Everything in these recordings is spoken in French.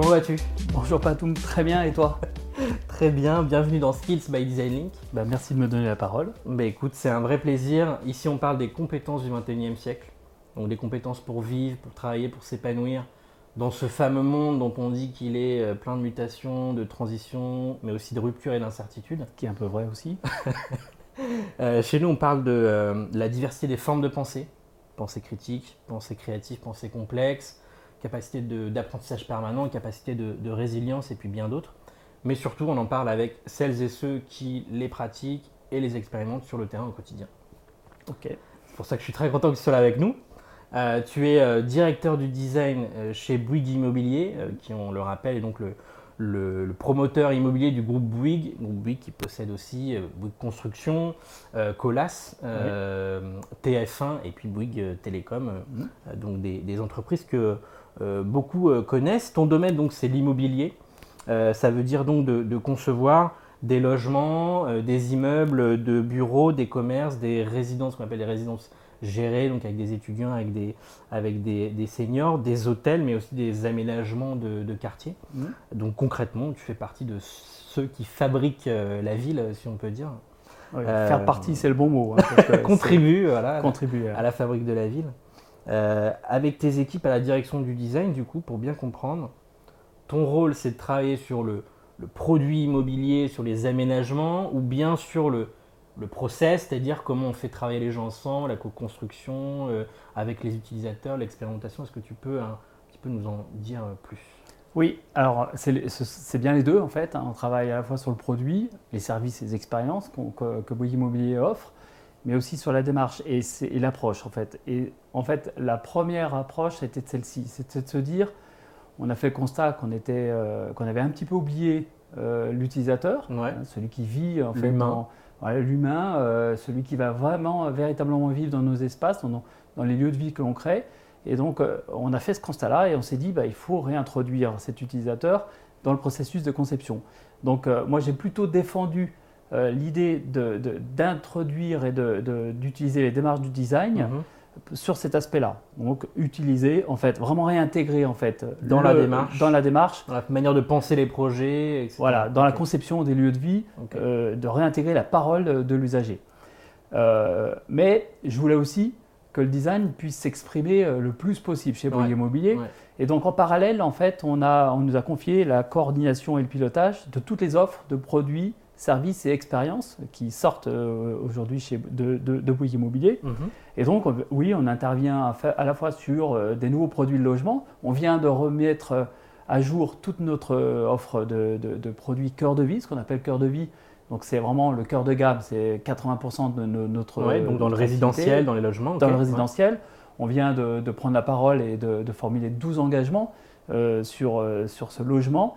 Comment vas-tu? Bonjour Patoum, très bien et toi? Très bien, bienvenue dans Skills by Design Link. bah, Merci de me donner la parole. Bah écoute, c'est un vrai plaisir. Ici on parle des compétences du 21e siècle. Donc des compétences pour vivre, pour travailler, pour s'épanouir dans ce fameux monde dont on dit qu'il est euh, plein de mutations, de transitions, mais aussi de ruptures et d'incertitudes. Qui est un peu vrai aussi. Euh, chez nous on parle de euh, la diversité des formes de pensée. Pensée critique, pensée créative, pensée complexe, capacité d'apprentissage permanent, capacité de, de résilience et puis bien d'autres. Mais surtout, on en parle avec celles et ceux qui les pratiquent et les expérimentent sur le terrain au quotidien. Ok. C'est pour ça que je suis très content que tu sois là avec nous. Euh, tu es euh, directeur du design euh, chez Bouygues Immobilier, qui, on le rappelle, est donc le, le- le promoteur immobilier du groupe Bouygues, groupe Bouygues qui possède aussi Bouygues Construction, Colas, euh, TF1 et puis Bouygues Télécom, euh, donc des, des entreprises que beaucoup euh, connaissent. Ton domaine, donc, c'est l'immobilier. Euh, ça veut dire donc de, de concevoir des logements, euh, des immeubles de bureaux, des commerces, des résidences qu'on appelle des résidences gérées, donc avec des étudiants, avec des, avec des, des seniors, des hôtels, mais aussi des aménagements de, de quartier. Mhm. Donc concrètement, tu fais partie de ceux qui fabriquent euh, la ville, si on peut dire. Euh, Faire partie, c'est le bon mot. hein, parce que c'est- Contribue voilà, Contribuer. à la fabrique de la ville. Euh, avec tes équipes à la direction du design, du coup, pour bien comprendre, ton rôle c'est de travailler sur le, produit immobilier, sur les aménagements, ou bien sur le, process, c'est-à-dire comment on fait travailler les gens ensemble, la co-construction, euh, avec les utilisateurs, l'expérimentation. Est-ce que tu peux un petit nous en dire euh, plus? Oui, alors c'est bien les deux en fait. hein. On travaille à la fois sur le produit, les services les expériences qu'on- que, que Bouygues Immobilier offre, mais aussi sur la démarche et, l'approche en fait. Et en fait, la première approche, c'était celle-ci. C'était de se dire, on a fait le constat qu'on était, euh, qu'on avait un petit peu oublié euh, l'utilisateur, Ouais. hein, celui qui vit en fait L'humain. voilà, l'humain, euh, celui qui va vraiment véritablement vivre dans nos espaces, dans, dans les lieux de vie que l'on crée. Et donc, on a fait ce constat-là et on s'est dit, bah, il faut réintroduire cet utilisateur dans le processus de conception. Donc, moi, j'ai plutôt défendu euh, l'idée d'introduire et d'utiliser les démarches du design Mhm. sur cet aspect-là. Donc, utiliser, en fait, vraiment réintégrer, en fait, Dans la démarche. dans la démarche, Dans la manière de penser les projets, etc. voilà, dans la conception des lieux de vie, euh, de réintégrer la parole de l'usager. Euh, mais je voulais aussi que le design puisse s'exprimer le plus possible chez Bouygues Ouais, Immobilier. ouais. Et donc en parallèle, en fait, on, a, on nous a confié la coordination et le pilotage de toutes les offres de produits, services et expériences qui sortent euh, aujourd'hui chez- de, de, de Bouygues Immobilier. Mhm. Et donc, on- oui, on intervient à, la fois sur euh, des nouveaux produits de logement. On vient de remettre euh, à jour toute notre offre de, produits cœur de vie, ce qu'on appelle cœur de vie. Donc, c'est vraiment le cœur de gamme, c'est 80% de no- notre. Ouais, donc dans le résidentiel, dans les logements. Dans le Ouais. résidentiel, on vient de, prendre la parole et de, formuler 12 engagements euh, sur, euh, sur ce logement.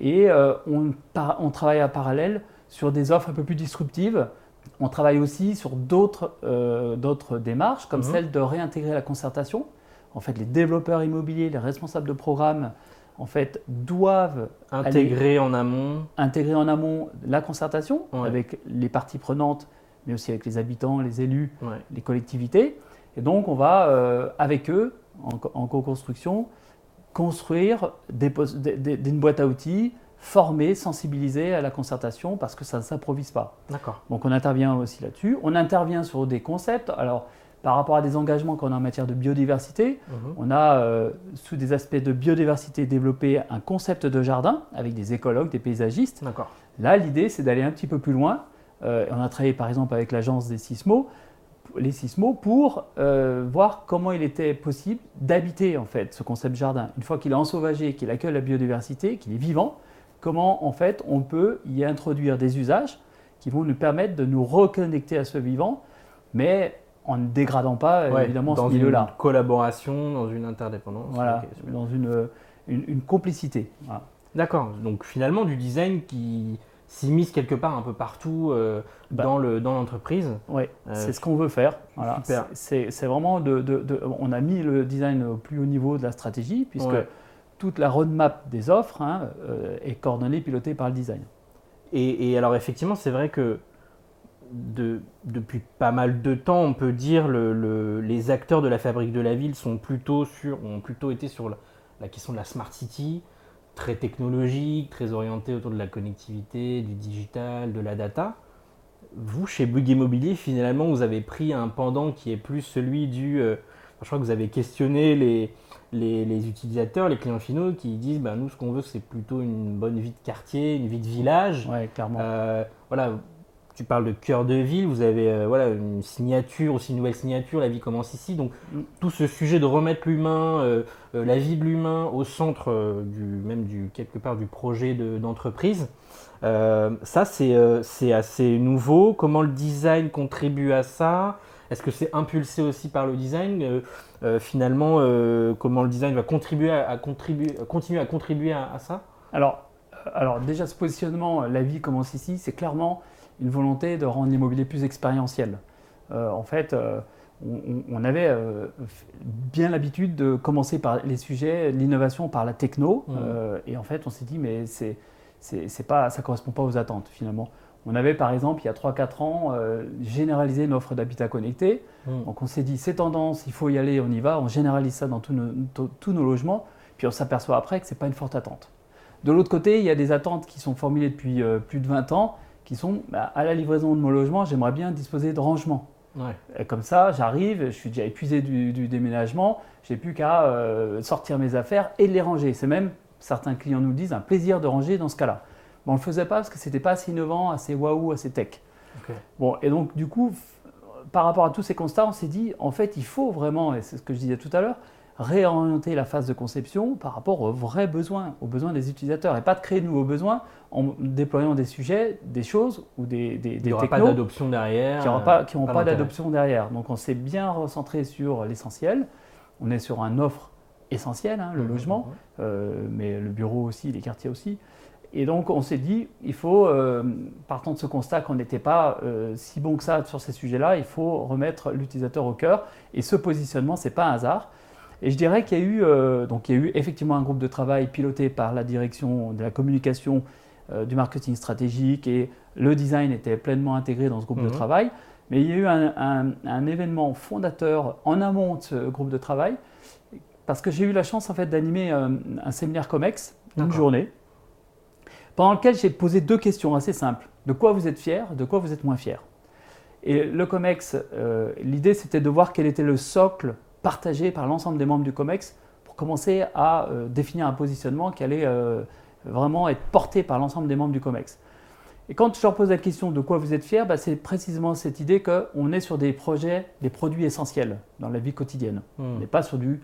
Et euh, on, on travaille à parallèle sur des offres un peu plus disruptives. On travaille aussi sur d'autres euh, démarches, comme Mhm. celle de réintégrer la concertation. En fait, les développeurs immobiliers, les responsables de programme, en fait, doivent Intégré en amont. intégrer en amont la concertation Ouais. avec les parties prenantes, mais aussi avec les habitants, les élus, Ouais. les collectivités. Et donc, on va, euh, avec eux, en, co- en co-construction, construire des, pos- des- des- une boîte à outils, former, sensibiliser à la concertation, parce que ça ne s'improvise pas. D'accord. Donc, on intervient aussi là-dessus. On intervient sur des concepts. Alors, par rapport à des engagements qu'on a en matière de biodiversité, Mhm. on a, euh, sous des aspects de biodiversité, développé un concept de jardin avec des écologues, des paysagistes. D'accord. Là, l'idée, c'est d'aller un petit peu plus loin. Euh, on a travaillé par exemple avec l'agence des sismos, les sismos, pour euh, voir comment il était possible d'habiter en fait ce concept jardin. Une fois qu'il est ensauvagé, qu'il accueille la biodiversité, qu'il est vivant, comment en fait on peut y introduire des usages qui vont nous permettre de nous reconnecter à ce vivant, mais en ne dégradant pas Ouais, évidemment dans ce milieu-là. une collaboration, dans une interdépendance. Voilà, dans une, une, une complicité. Voilà. D'accord. Donc finalement du design qui s'immisce quelque part un peu partout euh, Bah. dans le dans l'entreprise. Euh, c'est ce qu'on veut faire. Voilà. C'est c'est vraiment de, de- de- On a mis le design au plus haut niveau de la stratégie, puisque Ouais. Toute la roadmap des offres hein, euh, est coordonnée, pilotée par le design. Et, alors effectivement, c'est vrai que de- depuis pas mal de temps, on peut dire le, le- les acteurs de la fabrique de la ville sont plutôt sur, ont plutôt été sur la, question de la smart city, très technologique, très orientée autour de la connectivité, du digital, de la data. Vous, chez Bug Immobilier, finalement, vous avez pris un pendant qui est plus celui du... Euh, je crois que vous avez questionné les, les, utilisateurs, les clients finaux qui disent bah, nous, ce qu'on veut, c'est plutôt une bonne vie de quartier, une vie de village. Ouais, clairement. Euh, voilà, tu parles de cœur de ville, vous avez euh, voilà, une signature, aussi une nouvelle signature, la vie commence ici. Donc mm. tout ce sujet de remettre l'humain, euh, la vie de l'humain au centre du, même du, quelque part du projet d'entreprise, ça c'est assez nouveau. Comment le design contribue à ça? Est-ce que c'est impulsé aussi par le design euh, euh, Finalement, euh, comment le design va contribuer à, contribuer, continuer à contribuer à, ça? Alors, alors, déjà, ce positionnement, la vie commence ici, c'est clairement une volonté de rendre l'immobilier plus expérientiel. en fait, on, avait bien l'habitude de commencer par les sujets, l'innovation par la techno, mmh. et en fait, on s'est dit, mais c'est, c'est, pas, ça ne correspond pas aux attentes finalement. On avait par exemple il y a 3-4 ans euh, généralisé une offre d'habitat connecté. Hmm. Donc on s'est dit c'est tendance, il faut y aller, on y va, on généralise ça dans tous nos, logements, puis on s'aperçoit après que ce n'est pas une forte attente. De l'autre côté, il y a des attentes qui sont formulées depuis euh, plus de 20 ans, qui sont bah, à la livraison de mon logement, j'aimerais bien disposer de rangement. Et comme ça, j'arrive, je suis déjà épuisé du, du déménagement, j'ai plus qu'à euh, sortir mes affaires et les ranger. C'est même, certains clients nous disent, un plaisir de ranger dans ce cas-là on ne le faisait pas parce que c'était pas assez innovant, assez waouh, assez tech. Bon, et donc du coup, par rapport à tous ces constats, on s'est dit, en fait, il faut vraiment, et c'est ce que je disais tout à l'heure, réorienter la phase de conception par rapport aux vrais besoins, aux besoins des utilisateurs, et pas de créer de nouveaux besoins en déployant des sujets, des choses ou des, des, Il n'y aura pas d'adoption derrière. Qui n'auront pas, qui pas, d'adoption derrière. Donc on s'est bien recentré sur l'essentiel. On est sur un offre essentielle, hein, le mmh, logement, mmh. Euh, mais le bureau aussi, les quartiers aussi. Et donc on s'est dit, il faut, euh, partant de ce constat qu'on n'était pas euh, si bon que ça sur ces sujets-là, il faut remettre l'utilisateur au cœur. Et ce positionnement, ce n'est pas un hasard. Et je dirais qu'il y, a eu, euh, donc il y a eu effectivement un groupe de travail piloté par la direction de la communication, du marketing stratégique, et le design était pleinement intégré dans ce groupe de mhm. travail. Mais il y a eu un, un, événement fondateur en amont de ce groupe de travail, parce que j'ai eu la chance en fait d'animer un séminaire COMEX, une journée pendant lequel j'ai posé deux questions assez simples. De quoi vous êtes fier De quoi vous êtes moins fier Et le COMEX, euh, l'idée c'était de voir quel était le socle partagé par l'ensemble des membres du COMEX pour commencer à euh, définir un positionnement qui allait euh, vraiment être porté par l'ensemble des membres du COMEX. Et quand je leur pose la question de quoi vous êtes fier, bah, c'est précisément cette idée qu'on est sur des projets, des produits essentiels dans la vie quotidienne. Hmm. On n'est pas sur du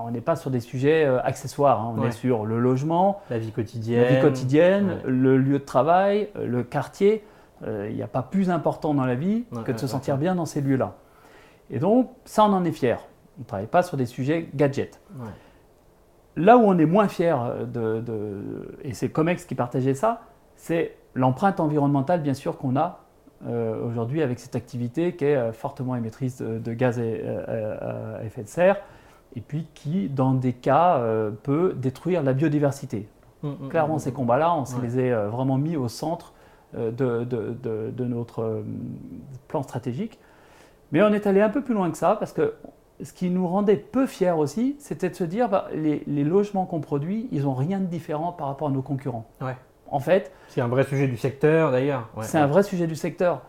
on n'est pas sur des sujets euh, accessoires, hein. on est sur le logement, la vie quotidienne, vie quotidienne le lieu de travail, euh, le quartier. Euh, il n'y a pas plus important dans la vie que de se sentir bien dans ces lieux-là. Et donc, ça, on en est fier. On ne travaille pas sur des sujets gadgets. Là où on est moins fier, de, et c'est Comex qui partageait ça, c'est l'empreinte environnementale, bien sûr, qu'on a aujourd'hui avec cette activité qui est euh, fortement émettrice de, gaz à, effet de serre et puis qui, dans des cas, euh, peut détruire la biodiversité. Mmh, mmh, Clairement, mmh, ces combats-là, on se les a vraiment mis au centre de, de, notre plan stratégique. Mais on est allé un peu plus loin que ça parce que ce qui nous rendait peu fiers aussi, c'était de se dire bah, les, les logements qu'on produit, ils n'ont rien de différent par rapport à nos concurrents. Ouais en fait. C'est un vrai sujet du secteur d'ailleurs. c'est un vrai sujet du secteur.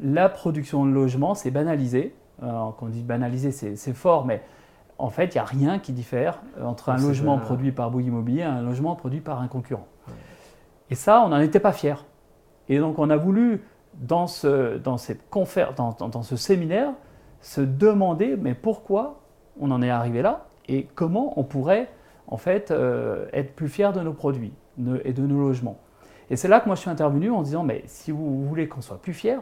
La production de logements, c'est banalisé. quand on dit banalisé, c'est fort, mais en fait, il n'y a rien qui diffère entre un logement produit par Bouygues Immobilier et un logement produit par un concurrent. Et ça, on n'en était pas fiers. Et donc, on a voulu, dans ce, dans dans, dans, ce séminaire, se demander, mais pourquoi on en est arrivé là et comment on pourrait, en fait, euh, être plus fiers de nos produits et de nos logements. Et c'est là que moi je suis intervenu en disant, mais si vous voulez qu'on soit plus fier,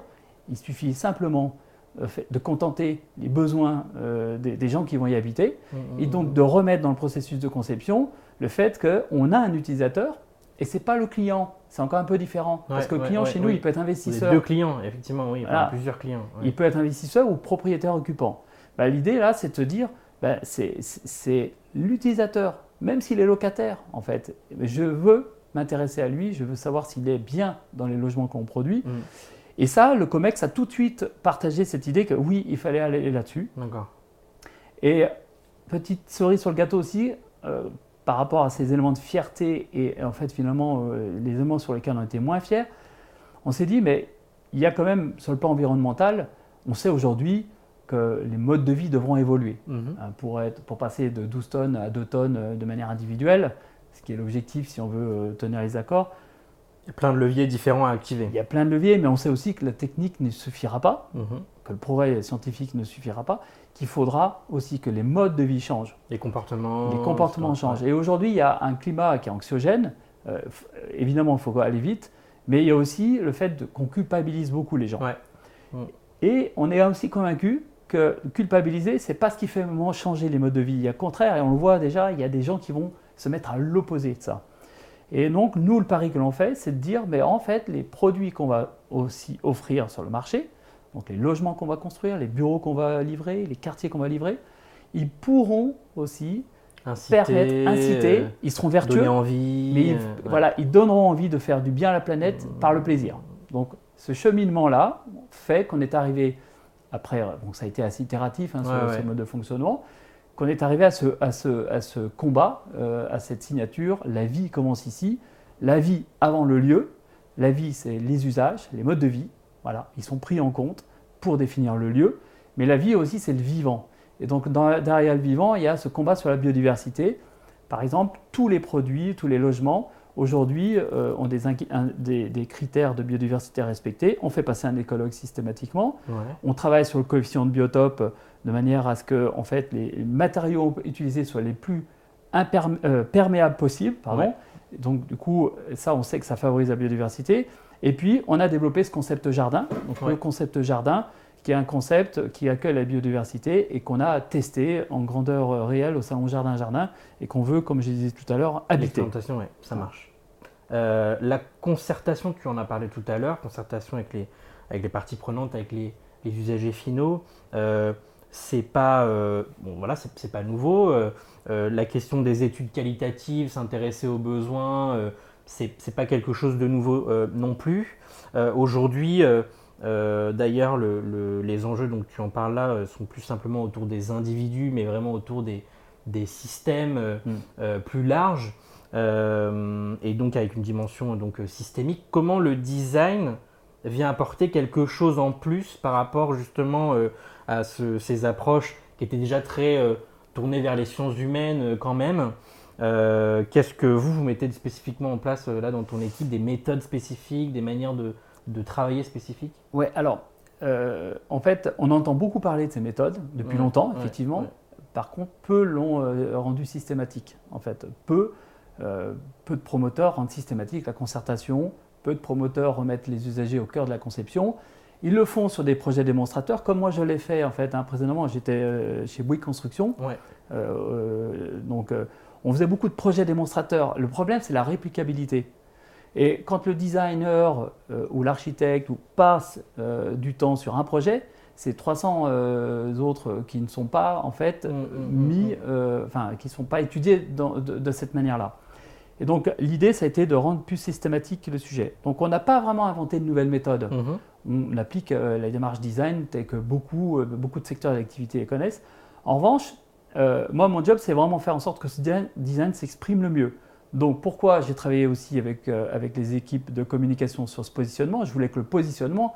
il suffit simplement euh, de contenter les besoins euh, des, gens qui vont y habiter, mmh, mmh, et donc mmh. de remettre dans le processus de conception le fait qu'on a un utilisateur, et ce n'est pas le client, c'est encore un peu différent, parce que le client chez nous, il peut être investisseur. Deux clients, effectivement, oui, il plusieurs clients. Il peut être investisseur ou propriétaire occupant. Bah, l'idée là, c'est de te dire, bah, c'est l'utilisateur même s'il est locataire, en fait. Je veux m'intéresser à lui, je veux savoir s'il est bien dans les logements qu'on produit. Mm. Et ça, le COMEX a tout de suite partagé cette idée que oui, il fallait aller là-dessus. D'accord. Et petite cerise sur le gâteau aussi, par rapport à ces éléments de fierté et, en fait finalement les éléments sur lesquels on était moins fiers, on s'est dit mais il y a quand même sur le plan environnemental, on sait aujourd'hui que les modes de vie devront évoluer mhm. hein, pour, être, pour passer de 12 tonnes à 2 tonnes de manière individuelle, ce qui est l'objectif si on veut tenir les accords. Il y a plein de leviers différents à activer. Il y a plein de leviers, mais on sait aussi que la technique ne suffira pas, mhm. que le progrès scientifique ne suffira pas, qu'il faudra aussi que les modes de vie changent. Les comportements. Les comportements changent. Et aujourd'hui, il y a un climat qui est anxiogène. Euh, évidemment, il faut aller vite, mais il y a aussi le fait qu'on culpabilise beaucoup les gens. Mm. Et on est aussi convaincu que culpabiliser, c'est pas ce qui fait vraiment changer les modes de vie. Au contraire, et on le voit déjà, il y a des gens qui vont se mettre à l'opposé de ça. Et donc, nous, le pari que l'on fait, c'est de dire, mais en fait, les produits qu'on va aussi offrir sur le marché, donc les logements qu'on va construire, les bureaux qu'on va livrer, les quartiers qu'on va livrer, ils pourront aussi inciter, permettre, inciter, euh, ils seront vertueux, envie, mais ils, euh, voilà, ils donneront envie de faire du bien à la planète mmh. par le plaisir. Donc, ce cheminement-là fait qu'on est arrivé, après, bon, ça a été assez itératif hein, sur ce mode de fonctionnement, qu'on est arrivé à ce, à ce, à ce combat, euh, à cette signature. La vie commence ici. La vie avant le lieu. La vie, c'est les usages, les modes de vie. Voilà, ils sont pris en compte pour définir le lieu. Mais la vie aussi, c'est le vivant. Et donc, dans, derrière le vivant, il y a ce combat sur la biodiversité. Par exemple, tous les produits, tous les logements, aujourd'hui, euh, ont des, des, critères de biodiversité respectés. On fait passer un écologue systématiquement. On travaille sur le coefficient de biotope de manière à ce que en fait, les matériaux utilisés soient les plus euh, perméables possibles. Pardon. Donc du coup, ça, on sait que ça favorise la biodiversité. Et puis, on a développé ce concept jardin. Donc le concept jardin, qui est un concept qui accueille la biodiversité et qu'on a testé en grandeur euh, réelle au salon Jardin Jardin et qu'on veut, comme je disais tout à l'heure, habiter. oui, ça marche. Euh, la concertation, tu en as parlé tout à l'heure, concertation avec les, avec les parties prenantes, avec les, les usagers finaux c'est pas euh, bon voilà c'est pas nouveau euh, euh, la question des études qualitatives s'intéresser aux besoins c'est pas quelque chose de nouveau non plus aujourd'hui d'ailleurs les enjeux dont tu en parles là sont plus simplement autour des individus mais vraiment autour des, des systèmes mm. plus larges et donc avec une dimension donc systémique comment le design vient apporter quelque chose en plus par rapport justement à ces approches qui étaient déjà très euh, tournées vers les sciences humaines euh, quand même? Euh, qu'est-ce que vous, vous mettez spécifiquement en place là dans ton équipe, des méthodes spécifiques, des manières de, de travailler spécifiques? Ouais, alors en fait, on entend beaucoup parler de ces méthodes depuis longtemps, effectivement. Par contre, peu l'ont rendu systématique. En fait, peu, peu de promoteurs rendent systématique la concertation, peu de promoteurs remettent les usagers au cœur de la conception. Ils le font sur des projets démonstrateurs, comme moi je l'ai fait en fait. Hein, précédemment, j'étais euh, chez Bouygues Construction. Euh, euh, donc, on faisait beaucoup de projets démonstrateurs. Le problème, c'est la réplicabilité. Et quand le designer ou l'architecte passe du temps sur un projet, c'est 300 autres qui ne sont pas en fait mmh, mmh, mmh, mis, enfin, qui ne sont pas étudiés de, cette manière-là. Et donc l'idée, ça a été de rendre plus systématique le sujet. Donc on n'a pas vraiment inventé de nouvelles méthodes. Mhm. On applique euh, la démarche design telle que beaucoup, euh, beaucoup de secteurs d'activité les connaissent. En revanche, euh, moi, mon job, c'est vraiment faire en sorte que ce design, s'exprime le mieux. Donc pourquoi j'ai travaillé aussi avec, avec les équipes de communication sur ce positionnement? Je voulais que le positionnement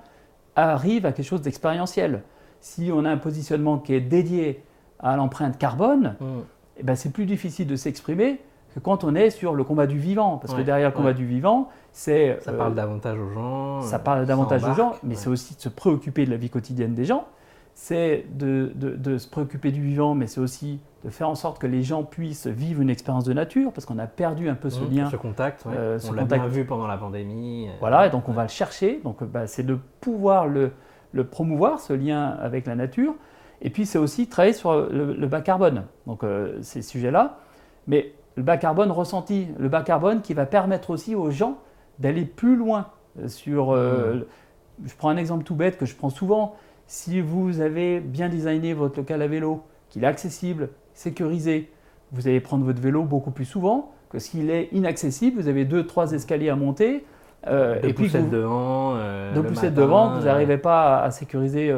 arrive à quelque chose d'expérientiel. Si on a un positionnement qui est dédié à l'empreinte carbone, mhm. eh ben, c'est plus difficile de s'exprimer quand on est sur le combat du vivant. Parce que derrière le combat du vivant, c'est. Ça parle euh, davantage aux gens. Ça parle davantage aux gens, mais c'est aussi de se préoccuper de la vie quotidienne des gens. C'est de, de, se préoccuper du vivant, mais c'est aussi de faire en sorte que les gens puissent vivre une expérience de nature, parce qu'on a perdu un peu ce mmh, lien. Ce contact, euh, on l'a bien vu pendant la pandémie. Euh, voilà, et donc on va le chercher. Donc bah, c'est de pouvoir le, le, promouvoir, ce lien avec la nature. Et puis c'est aussi travailler sur le, bas carbone. Donc ces sujets-là. Mais le bas carbone ressenti, le bas carbone qui va permettre aussi aux gens d'aller plus loin sur... Euh, mmh. Je prends un exemple tout bête que je prends souvent. Si vous avez bien designé votre local à vélo, qu'il est accessible, sécurisé, vous allez prendre votre vélo beaucoup plus souvent que s'il est inaccessible, vous avez deux, trois escaliers à monter. Euh, et puis vous, devant. Euh, deux poussettes devant, vous n'arrivez pas à, sécuriser.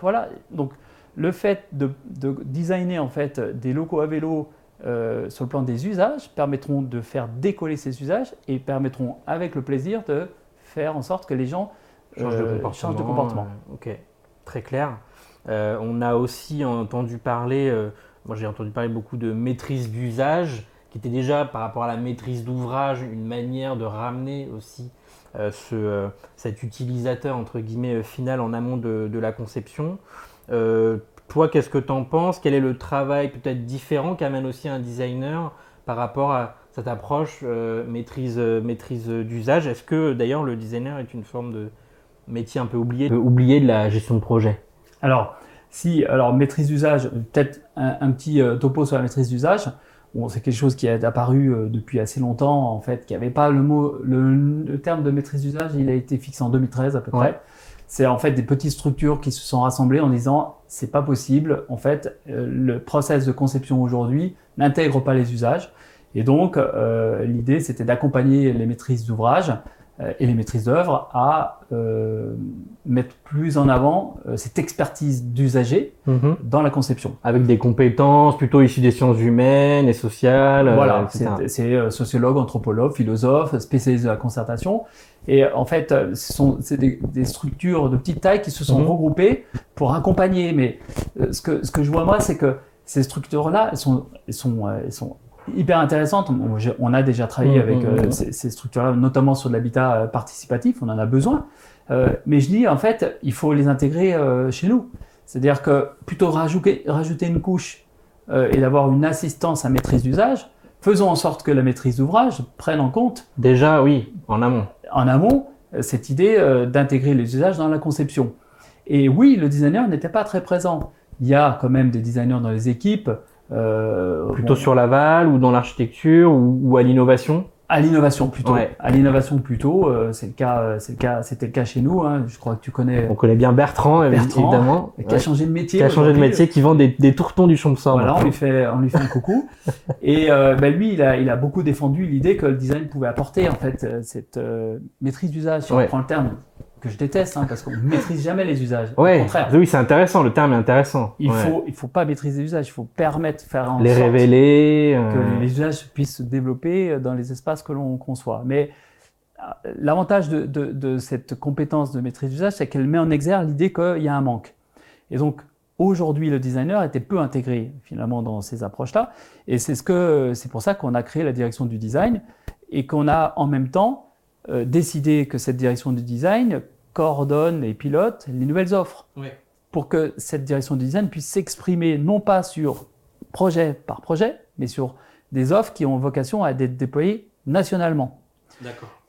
voilà. Donc, le fait de, designer en fait des locaux à vélo euh, sur le plan des usages permettront de faire décoller ces usages et permettront avec le plaisir de faire en sorte que les gens changent, de euh, comportement. ok, très clair. on a aussi entendu parler, moi j'ai entendu parler beaucoup de maîtrise d'usage, qui était déjà par rapport à la maîtrise d'ouvrage une manière de ramener aussi ce, cet utilisateur entre guillemets final en amont de, de la conception. Euh, toi, qu'est-ce que tu en penses? Quel est le travail peut-être différent qu'amène aussi un designer par rapport à cette approche euh, maîtrise, euh, maîtrise d'usage? Est-ce que d'ailleurs le designer est une forme de métier un peu oublié, oublié de la gestion de projet. Alors, si, alors maîtrise d'usage, peut-être un, petit topo sur la maîtrise d'usage. Bon, c'est quelque chose qui est apparu depuis assez longtemps, en fait, qui n'avait pas le mot, le, terme de maîtrise d'usage, il a été fixé en 2013 à peu près c'est en fait des petites structures qui se sont rassemblées en disant c'est pas possible. En fait, euh, le process de conception aujourd'hui n'intègre pas les usages. Et donc, euh, l'idée, c'était d'accompagner les maîtrises d'ouvrage et les maîtrises d'œuvre à euh, mettre plus en avant euh, cette expertise d'usager mhm. dans la conception. Avec des compétences plutôt issues des sciences humaines et sociales. Voilà, c'est sociologue, anthropologue, philosophe, spécialiste de la concertation. Et en fait, ce sont des, des, structures de petite taille qui se sont mhm. regroupées pour accompagner. Mais ce que, ce que je vois moi, c'est que ces structures-là, elles sont, elles sont, elles sont hyper intéressante. On a déjà travaillé mmh, avec mmh, euh, mmh. ces, structures-là, notamment sur l'habitat euh, participatif, on en a besoin. Euh, mais je dis, en fait, il faut les intégrer chez nous. C'est-à-dire que plutôt rajouter, rajouter une couche et d'avoir une assistance à maîtrise d'usage, faisons en sorte que la maîtrise d'ouvrage prenne en compte. Déjà, oui, en amont. En amont, cette idée d'intégrer les usages dans la conception. Et oui, le designer n'était pas très présent. Il y a quand même des designers dans les équipes euh, plutôt sur l'aval ou dans l'architecture ou, à l'innovation à l'innovation plutôt. À l'innovation plutôt, euh, c'est le cas, euh, c'est le cas, c'était le cas chez nous. Hein. Je crois que tu connais. On connaît bien Bertrand, évidemment, qui a changé de métier. Qui a changé de métier, qui vend des, des tourtons du Champsor. Voilà, on lui fait, on lui fait un coucou. Et ben lui, il a, il a beaucoup défendu l'idée que le design pouvait apporter en fait cette maîtrise d'usage. Si on prend le terme que je déteste, hein, parce qu'on ne maîtrise jamais les usages. Ouais. Au contraire. Oui, c'est intéressant. Le terme est intéressant. Il faut, il faut pas maîtriser les usages. Il faut permettre, faire en les révéler, que euh. les usages puissent se développer dans les espaces que l'on conçoit. Mais euh, l'avantage de, de, de, cette compétence de maîtrise d'usage, c'est qu'elle met en exergue l'idée qu'il y a un manque. Et donc, aujourd'hui, le designer était peu intégré finalement dans ces approches-là. Et c'est ce que, c'est pour ça qu'on a créé la direction du design et qu'on a en même temps euh, décidé que cette direction du design coordonne et pilote les nouvelles offres. Pour que cette direction du design puisse s'exprimer non pas sur projet par projet, mais sur des offres qui ont vocation à être déployées nationalement.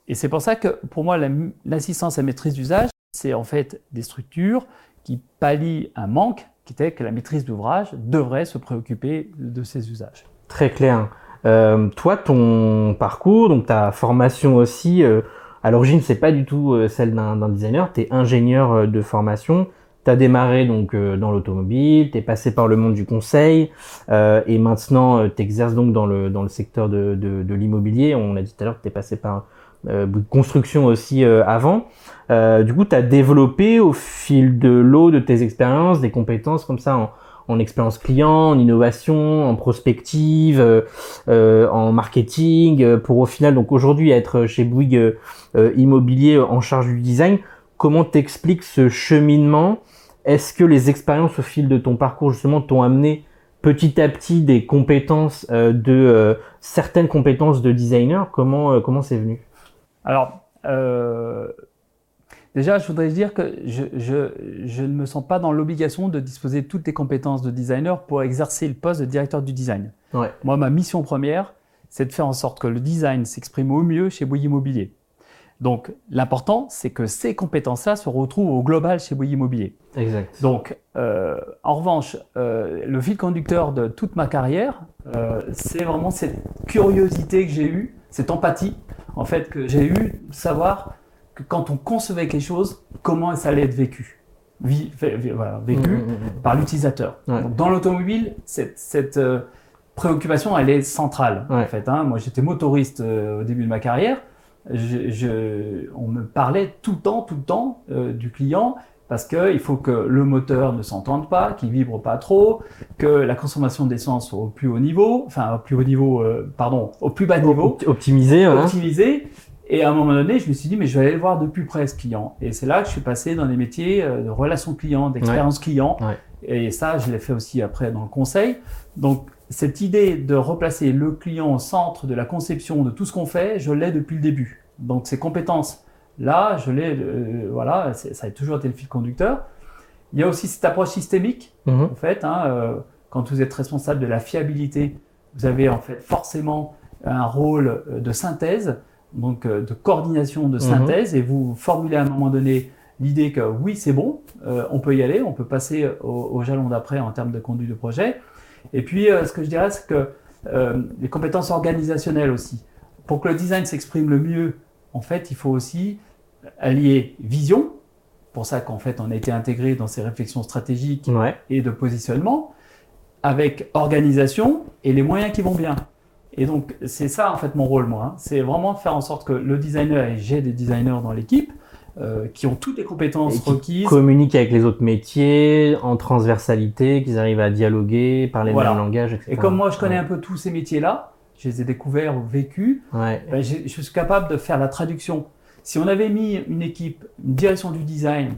Et c'est pour ça que pour moi, l'assistance à maîtrise d'usage, c'est en fait des structures qui pallient un manque qui était que la maîtrise d'ouvrage devrait se préoccuper de ces usages. Très clair. Euh, toi, ton parcours, donc ta formation aussi, euh, à l'origine, c'est pas du tout euh, celle d'un designer. Tu es ingénieur euh, de formation. Tu as démarré donc euh, dans l'automobile, tu es passé par le monde du conseil et maintenant tu exerces donc dans le, dans le secteur de, de, de l'immobilier. On a dit tout à l'heure que tu es passé par euh, construction aussi avant. du coup, tu as développé au fil de l'eau de tes expériences des compétences comme ça en, en expérience client, en innovation, en prospective, euh, euh, en marketing, euh, pour au final donc aujourd'hui être chez Bouygues Immobilier en charge du design. Comment t'expliques ce cheminement? Est-ce que les expériences au fil de ton parcours justement t'ont amené petit à petit des compétences de certaines compétences de designer? Comment comment c'est venu? Alors Déjà, je voudrais dire que je, je, je ne me sens pas dans l'obligation de disposer de toutes les compétences de designer pour exercer le poste de directeur du design. Ouais. Moi, ma mission première, c'est de faire en sorte que le design s'exprime au mieux chez Bouygues Immobilier. Donc, l'important, c'est que ces compétences-là se retrouvent au global chez Bouygues Immobilier. Exact. Donc, euh, en revanche, euh, le fil conducteur de toute ma carrière, euh, c'est vraiment cette curiosité que j'ai eue, cette empathie, en fait, que j'ai eue, savoir que quand on concevait quelque chose, comment ça allait être vécu. vécu mmh, mmh, mmh. par l'utilisateur. Dans l'automobile, cette, cette euh, préoccupation, elle est centrale. En fait, hein. Moi, j'étais motoriste euh, au début de ma carrière. Je, je, on me parlait tout le temps, tout le temps euh, du client parce qu'il faut que le moteur ne s'entende pas, qu'il vibre pas trop, que la consommation d'essence soit au plus haut niveau, enfin au plus haut niveau, euh, pardon, au plus bas niveau, optimisé, voilà. optimisé. Et à un moment donné, je me suis dit, mais je vais aller le voir de plus près ce client. Et c'est là que je suis passé dans les métiers euh, de relations client, d'expérience client. Et ça, je l'ai fait aussi après dans le conseil. Donc, cette idée de replacer le client au centre de la conception de tout ce qu'on fait, je l'ai depuis le début. Donc, ces compétences Là, je l'ai, euh, voilà, ça a toujours été le fil conducteur. Il y a aussi cette approche systémique, mhm. en fait. Hein, euh, quand vous êtes responsable de la fiabilité, vous avez en fait forcément un rôle de synthèse, donc de coordination de mhm. synthèse, et vous formulez à un moment donné l'idée que oui, c'est bon, on peut y aller, on peut passer au, jalon d'après en termes de conduite de projet. Et puis, ce que je dirais, c'est que les compétences organisationnelles aussi. Pour que le design s'exprime le mieux en fait, il faut aussi allier vision, pour ça qu'en fait, on a été intégré dans ces réflexions stratégiques et de positionnement, avec organisation et les moyens qui vont bien. Et donc, c'est ça, en fait, mon rôle, moi. Hein. C'est vraiment faire en sorte que le designer, et j'ai des designers dans l'équipe, euh, qui ont toutes les compétences et requises. communiquent avec les autres métiers, en transversalité, qu'ils arrivent à dialoguer, parler le même langage, etc. Et comme moi, je connais un peu tous ces métiers-là, je les ai découverts ou vécus, ben, je suis capable de faire la traduction. Si on avait mis une équipe, une direction du design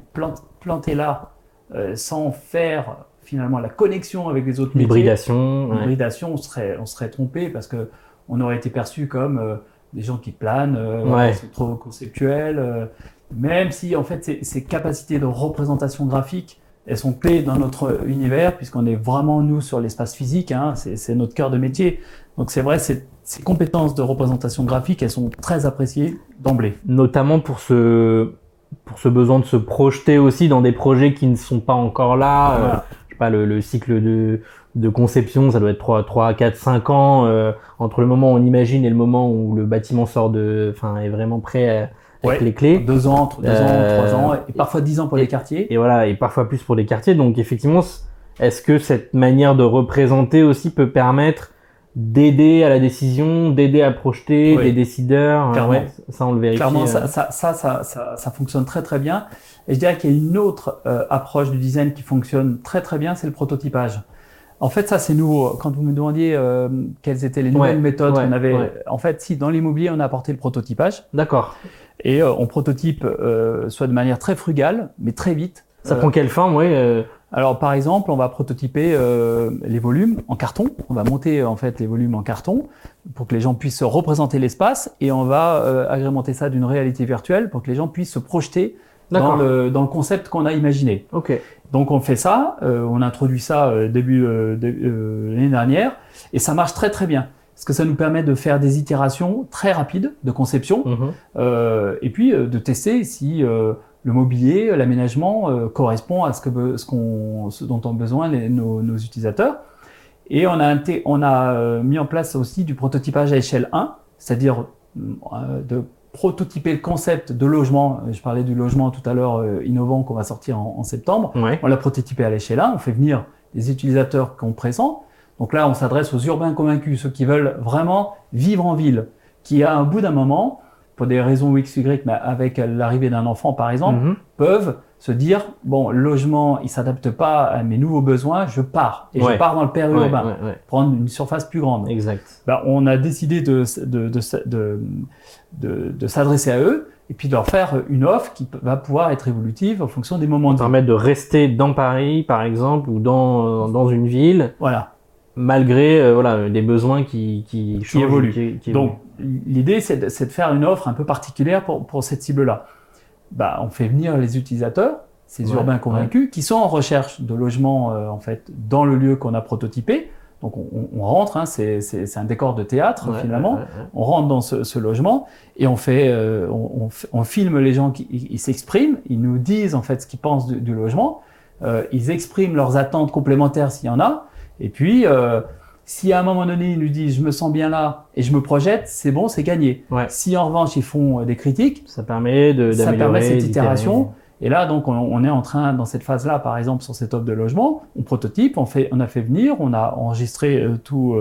plantée là, euh, sans faire finalement la connexion avec les autres métiers, l'hybridation, l'hybridation, on serait, on serait trompé parce que on aurait été perçu comme euh, des gens qui planent, euh, c'est trop conceptuel. même si en fait ces, ces, capacités de représentation graphique, elles sont clés dans notre univers puisqu'on est vraiment nous sur l'espace physique, hein, c'est notre cœur de métier. Donc c'est vrai, ces, ces compétences de représentation graphique, elles sont très appréciées d'emblée. Notamment pour ce, pour ce besoin de se projeter aussi dans des projets qui ne sont pas encore là. Euh, je sais pas, le, le, cycle de, de conception, ça doit être 3, 3 4, 5 ans euh, entre le moment où on imagine et le moment où le bâtiment sort de, enfin, est vraiment prêt avec les clés. Deux ans, deux ans, trois ans, et parfois dix ans pour les quartiers. Et voilà, et parfois plus pour les quartiers. Donc effectivement, est-ce que cette manière de représenter aussi peut permettre d'aider à la décision, d'aider à projeter des décideurs. Ouais, ça, on le vérifie. Clairement, ça, ça, ça, ça, ça, fonctionne très très bien. Et je dirais qu'il y a une autre euh, approche du design qui fonctionne très très bien, c'est le prototypage. En fait, ça c'est nouveau. Quand vous me demandiez euh, quelles étaient les nouvelles méthodes qu'on avait, en fait, si dans l'immobilier on a apporté le prototypage. D'accord. Et euh, on prototype soit de manière très frugale, mais très vite. Ça prend quelle forme, oui alors par exemple, on va prototyper euh, les volumes en carton. On va monter en fait les volumes en carton pour que les gens puissent représenter l'espace et on va euh, agrémenter ça d'une réalité virtuelle pour que les gens puissent se projeter dans le, dans le concept qu'on a imaginé. Ok. Donc on fait ça, euh, on introduit ça début de, l'année dernière et ça marche très très bien parce que ça nous permet de faire des itérations très rapides de conception mmh. et puis de tester si le mobilier, l'aménagement euh, correspond à ce, que, ce, qu'on, ce dont ont besoin nos, nos, utilisateurs. Et on a, on a euh, mis en place aussi du prototypage à échelle 1, c'est-à-dire euh, de prototyper le concept de logement. Je parlais du logement tout à l'heure innovant qu'on va sortir en, septembre. On l'a prototypé à l'échelle 1, on fait venir les utilisateurs qu'on présente. Donc là, on s'adresse aux urbains convaincus, ceux qui veulent vraiment vivre en ville, qui à un bout d'un moment pour des raisons X, Y, mais avec l'arrivée d'un enfant par exemple, mhm. peuvent se dire bon, le logement, il s'adapte pas à mes nouveaux besoins, je pars et je pars dans le périurbain, prendre une surface plus grande. Exact. Ben, on a décidé de de, de, de, de s'adresser à eux et puis de leur faire une offre qui va pouvoir être évolutive en fonction des moments. de Permettre de rester dans Paris, par exemple, ou dans dans une ville. Voilà malgré euh, voilà des besoins qui qui, qui évoluent. Donc l'idée c'est de, de, faire une offre un peu particulière pour, pour cette cible-là. Bah, on fait venir les utilisateurs, ces urbains convaincus, qui sont en recherche de logement euh, en fait dans le lieu qu'on a prototypé. Donc on, on rentre, hein, c'est un décor de théâtre finalement. On rentre dans ce, ce, logement et on fait, euh, on, on, filme les gens qui s'expriment, ils nous disent en fait ce qu'ils pensent du, du logement, ils expriment leurs attentes complémentaires s'il y en a. Et puis, euh, si à un moment donné, ils nous disent je me sens bien là et je me projette, c'est bon, c'est gagné. Si en revanche, ils font euh, des critiques, ça permet de ça permet cette itération. Et là, donc, on, est en train, dans cette phase-là, par exemple, sur cette offre de logement, on prototype, on, fait, on a fait venir, on a enregistré euh, tout,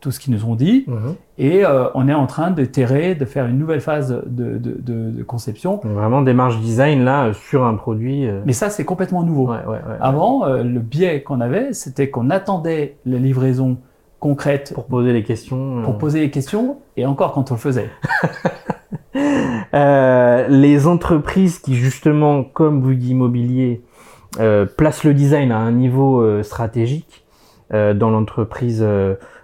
tout ce qu'ils nous ont dit. Mhm. Et euh, on est en train de terrer, de faire une nouvelle phase de, de- de- de conception. Vraiment démarche design là euh, sur un produit. euh, Mais ça, c'est complètement nouveau. ouais, ouais, ouais. Avant, euh, le biais qu'on avait, c'était qu'on attendait la livraison concrète Pour poser les questions. euh, pour poser les questions, et encore quand on le faisait. Euh, les entreprises qui justement, comme Bouygues Immobilier, euh, placent le design à un niveau euh, stratégique dans l'entreprise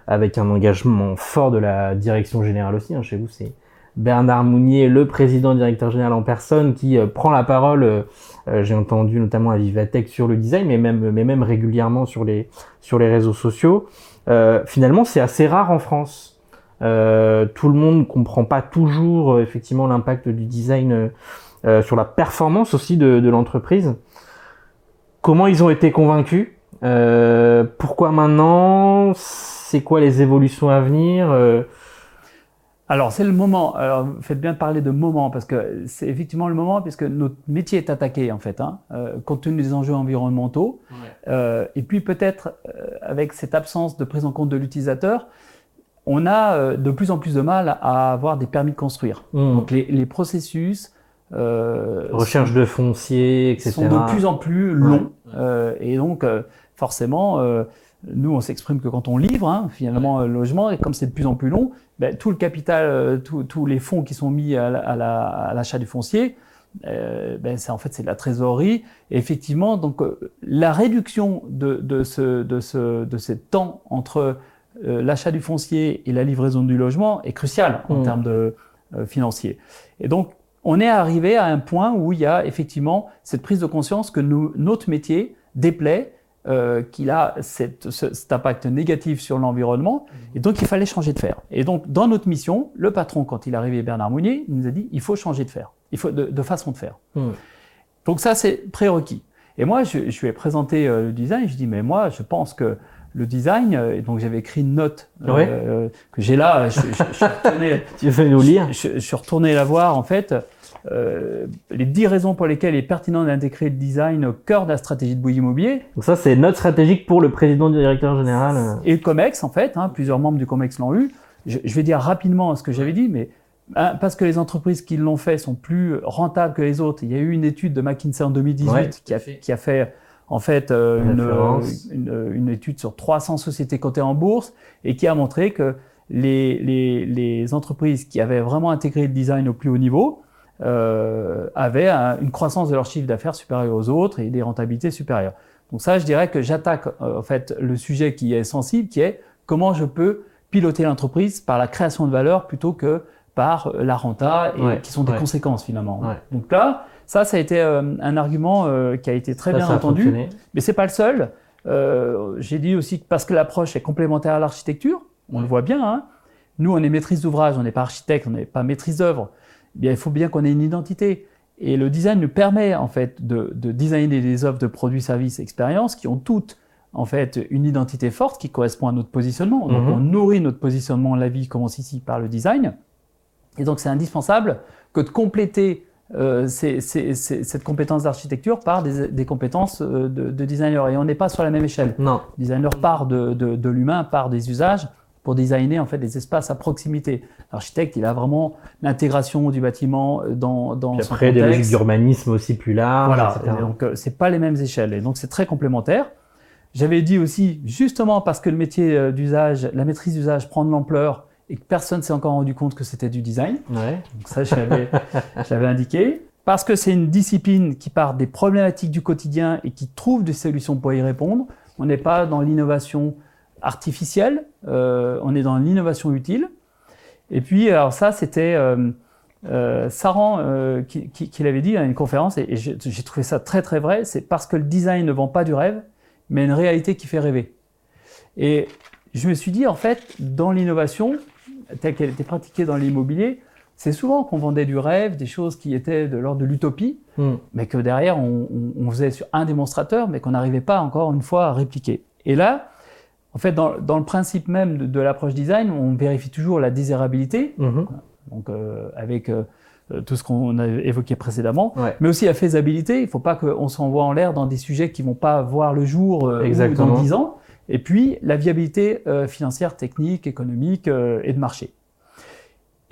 avec un engagement fort de la direction générale aussi. hein. Chez vous, c'est Bernard Mounier, le président directeur général en personne, qui prend la parole. J'ai entendu notamment à Vivatech sur le design, mais même, mais même régulièrement sur les, sur les réseaux sociaux. Euh, finalement, c'est assez rare en France. Euh, tout le monde comprend pas toujours euh, effectivement l'impact du design euh, sur la performance aussi de, de l'entreprise. Comment ils ont été convaincus? Pourquoi maintenant? C'est quoi les évolutions à venir? Alors, c'est le moment. Alors, faites bien de parler de moment, parce que c'est effectivement le moment, puisque notre métier est attaqué, en fait, hein, euh, compte tenu des enjeux environnementaux. Euh, et puis, peut-être, euh, avec cette absence de prise en compte de l'utilisateur, on a euh, de plus en plus de mal à avoir des permis de construire. hmm, Donc, les, les processus euh, Recherche de foncier, etc. sont de plus en plus longs. Ouais. Euh, et donc, euh, forcément, euh, nous, on s'exprime que quand on livre, hein, finalement, le logement, et comme c'est de plus en plus long, ben, tout le capital, euh, tous les fonds qui sont mis à la- à la- à l'achat du foncier, euh, ben, c'est en fait c'est de la trésorerie. Et effectivement, donc euh, la réduction de, de ce de ce de ces temps entre euh, l'achat du foncier et la livraison du logement est cruciale en Mm. termes de euh, financiers. Et donc on est arrivé à un point où il y a effectivement cette prise de conscience que nous, notre métier déplaît, euh, qu'il a cette- ce- cet impact négatif sur l'environnement, et donc il fallait changer de faire. Et donc dans notre mission, le patron, quand il est arrivé, Bernard Mounier, il nous a dit il faut changer de faire, il faut de, de façon de faire. Hmm. Donc ça c'est prérequis. Et moi je, je lui ai présenté euh, le design, je dis mais moi je pense que le design, euh, et donc j'avais écrit une note euh, Ouais. euh, que j'ai là, je, je- je suis retourné, Tu veux nous lire je, je suis retourné la voir en fait. euh, les dix raisons pour lesquelles il est pertinent d'intégrer le design au cœur de la stratégie de Bouygues Immobilier Donc ça, c'est note stratégique pour le président du directeur général. et le COMEX en fait. hein, plusieurs membres du COMEX l'ont eu. Je, je vais dire rapidement ce que j'avais dit, mais hein, parce que les entreprises qui l'ont fait sont plus rentables que les autres. Il y a eu une étude de McKinsey en 2018 Ouais, qui, a, qui a fait en fait euh, une, Référence. une, une étude sur 300 sociétés cotées en bourse et qui a montré que les, les, les entreprises qui avaient vraiment intégré le design au plus haut niveau euh, avaient un- une croissance de leur chiffre d'affaires supérieure aux autres et des rentabilités supérieures. Donc ça, je dirais que j'attaque euh, en fait le sujet qui est sensible, qui est comment je peux piloter l'entreprise par la création de valeur plutôt que par euh, la renta et Ouais, qui sont des ouais. conséquences finalement. Ouais. Donc là, ça, ça a été euh, un argument euh, qui a été très Ça, bien ça entendu. Mais c'est pas le seul. Euh, J'ai dit aussi que parce que l'approche est complémentaire à l'architecture, on le voit bien. Hein. Nous, on est maîtrise d'ouvrage, on n'est pas architecte, on n'est pas maîtrise d'œuvre. Eh Bien, il faut bien qu'on ait une identité. Et le design nous permet en fait de, de designer des offres de produits, services, expériences qui ont toutes en fait une identité forte qui correspond à notre positionnement. Donc Mhm. on nourrit notre positionnement, la vie commence ici par le design. Et donc c'est indispensable que de compléter euh, ces- ces- ces- cette compétence d'architecture par des, des compétences euh, de, de designer. Et on n'est pas sur la même échelle. Non. Le designer part de, de, de l'humain, part des usages pour designer en fait des espaces à proximité. L'architecte, il a vraiment l'intégration du bâtiment dans, dans Puis son après, des logiques d'urbanisme aussi plus larges, Voilà, etc. et donc euh, c'est pas les mêmes échelles et donc c'est très complémentaire. J'avais dit aussi, justement parce que le métier euh, d'usage, la maîtrise d'usage prend de l'ampleur et que personne s'est encore rendu compte que c'était du design, Ouais. donc ça je l'avais je l'avais indiqué, parce que c'est une discipline qui part des problématiques du quotidien et qui trouve des solutions pour y répondre. On n'est pas dans l'innovation artificielle, euh, on est dans l'innovation utile. Et puis, alors ça, c'était euh, euh, Saran euh, qui, qui- qui l'avait dit à une conférence, et, j'ai trouvé ça très très vrai, c'est parce que le design ne vend pas du rêve, mais une réalité qui fait rêver. Et je me suis dit, en fait, dans l'innovation, telle qu'elle était pratiquée dans l'immobilier, c'est souvent qu'on vendait du rêve, des choses qui étaient de l'ordre de l'utopie, Hmm. mais que derrière, on, faisait sur un démonstrateur, mais qu'on n'arrivait pas encore une fois à répliquer. Et là, en fait, dans, dans le principe même de, de l'approche design, on vérifie toujours la désirabilité, Mhm. donc euh, avec euh, tout ce qu'on a évoqué précédemment, Ouais. mais aussi la faisabilité. Il ne faut pas qu'on s'envoie en l'air dans des sujets qui vont pas voir le jour euh, ou dans 10 ans. Et puis la viabilité euh, financière, technique, économique euh, et de marché.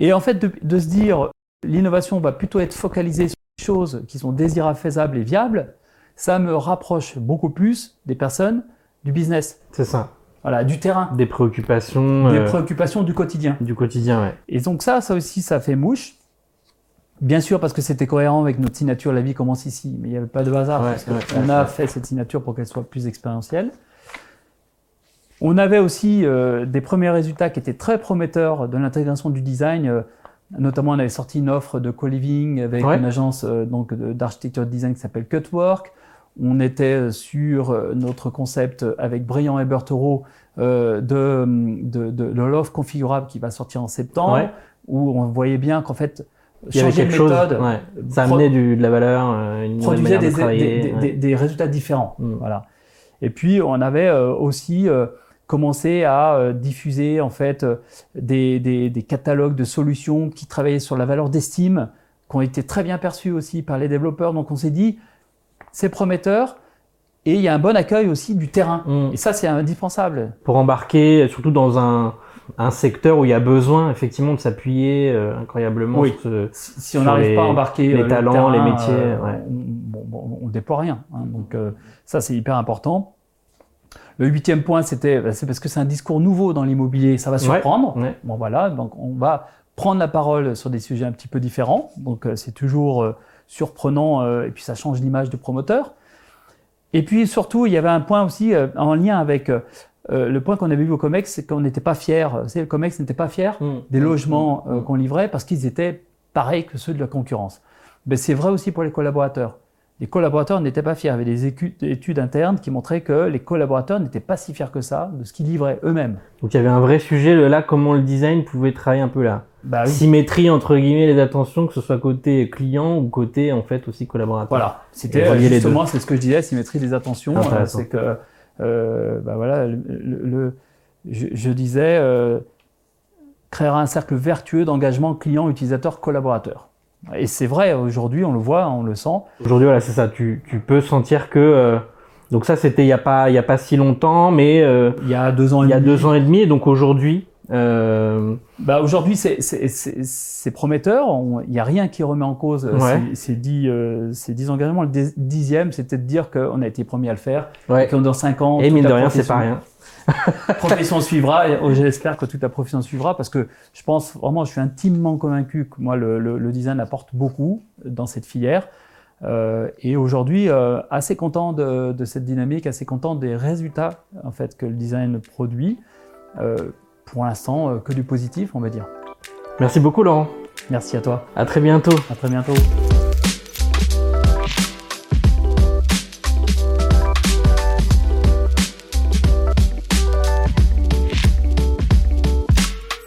Et en fait, de, de se dire l'innovation va plutôt être focalisée sur des choses qui sont désirables, faisables et viables, ça me rapproche beaucoup plus des personnes du business. C'est ça. Voilà, du terrain. Des préoccupations. Des euh, préoccupations du quotidien. Du quotidien, ouais. Et donc ça, ça aussi, ça fait mouche. Bien sûr, parce que c'était cohérent avec notre signature La vie commence ici, mais il n'y avait pas de hasard. Ouais, parce ouais, on ouais, a fait cette signature pour qu'elle soit plus expérientielle. On avait aussi euh, des premiers résultats qui étaient très prometteurs de l'intégration du design. euh, notamment, on avait sorti une offre de co-living avec Ouais. une agence euh, donc d'architecture de design qui s'appelle Cutwork. On était sur euh, notre concept avec Brian et euh, de, de, de, de l'offre configurable qui va sortir en septembre, Ouais. où on voyait bien qu'en fait, Il y avait quelque chose. ouais. Ça amenait du, de la valeur, une produisait des, de des- des- résultats différents. Mm. Voilà. Et puis, on avait euh, aussi euh, commencé à euh, diffuser en fait euh, des, des- des catalogues de solutions qui travaillaient sur la valeur d'estime, qui ont été très bien perçus aussi par les développeurs. Donc, on s'est dit, c'est prometteur. Et il y a un bon accueil aussi du terrain. Mm. Et ça, c'est indispensable. Pour embarquer, surtout dans un, un secteur où il y a besoin effectivement de s'appuyer euh, incroyablement Oui. sur ce- Si, on n'arrive pas à embarquer les euh, le talents, terrain, les métiers, euh, ouais. on, bon, on déploie rien. hein. donc euh, ça, c'est hyper important. Le huitième point, c'était, bah, c'est parce que c'est un discours nouveau dans l'immobilier, ça va surprendre. Ouais. Bon voilà, donc on va prendre la parole sur des sujets un petit peu différents. Donc euh, c'est toujours euh, surprenant euh, et puis ça change l'image du promoteur. Et puis surtout, il y avait un point aussi en lien avec euh, le point qu'on avait vu au Comex, c'est qu'on n'était pas fiers. Savez, le Comex n'était pas fier Mm. des logements euh, Mm. qu'on livrait parce qu'ils étaient pareils que ceux de la concurrence. Mais c'est vrai aussi pour les collaborateurs. Les collaborateurs n'étaient pas fiers. Il y avait des études internes qui montraient que les collaborateurs n'étaient pas si fiers que ça de ce qu'ils livraient eux-mêmes. Donc il y avait un vrai sujet là, comment le design pouvait travailler un peu là. Bah oui. Symétrie entre guillemets les attentions, que ce soit côté client ou côté en fait aussi collaborateur. Voilà, c'était justement c'est ce que je disais, symétrie des attentions. Euh, c'est que euh, bah voilà, le, je, je disais euh, créer un cercle vertueux d'engagement client, utilisateur, collaborateur. Et c'est vrai aujourd'hui, on le voit, on le sent. Aujourd'hui voilà c'est ça. Tu, tu peux sentir que euh, donc ça c'était il y a pas il y a pas si longtemps, mais euh, Il y a deux ans, et il y a demi, deux ans et demi et donc aujourd'hui euh, Bah aujourd'hui, c'est- prometteur. Il n'y a rien qui remet en cause Ouais. ces, dix, engagements. Le dix- dixième, c'était de dire qu'on a été premier à le faire. ouais. Et que dans cinq ans, Et mine de rien c'est pas rien. Profession suivra. Et oh, j'espère que toute la profession suivra parce que je pense vraiment, je suis intimement convaincu que moi, le, le- le design apporte beaucoup dans cette filière. Euh, et aujourd'hui, euh, assez content de, de cette dynamique, assez content des résultats en fait que le design produit. Euh, pour l'instant, que du positif, on va dire. Merci beaucoup Laurent. Merci à toi. À très bientôt. À très bientôt.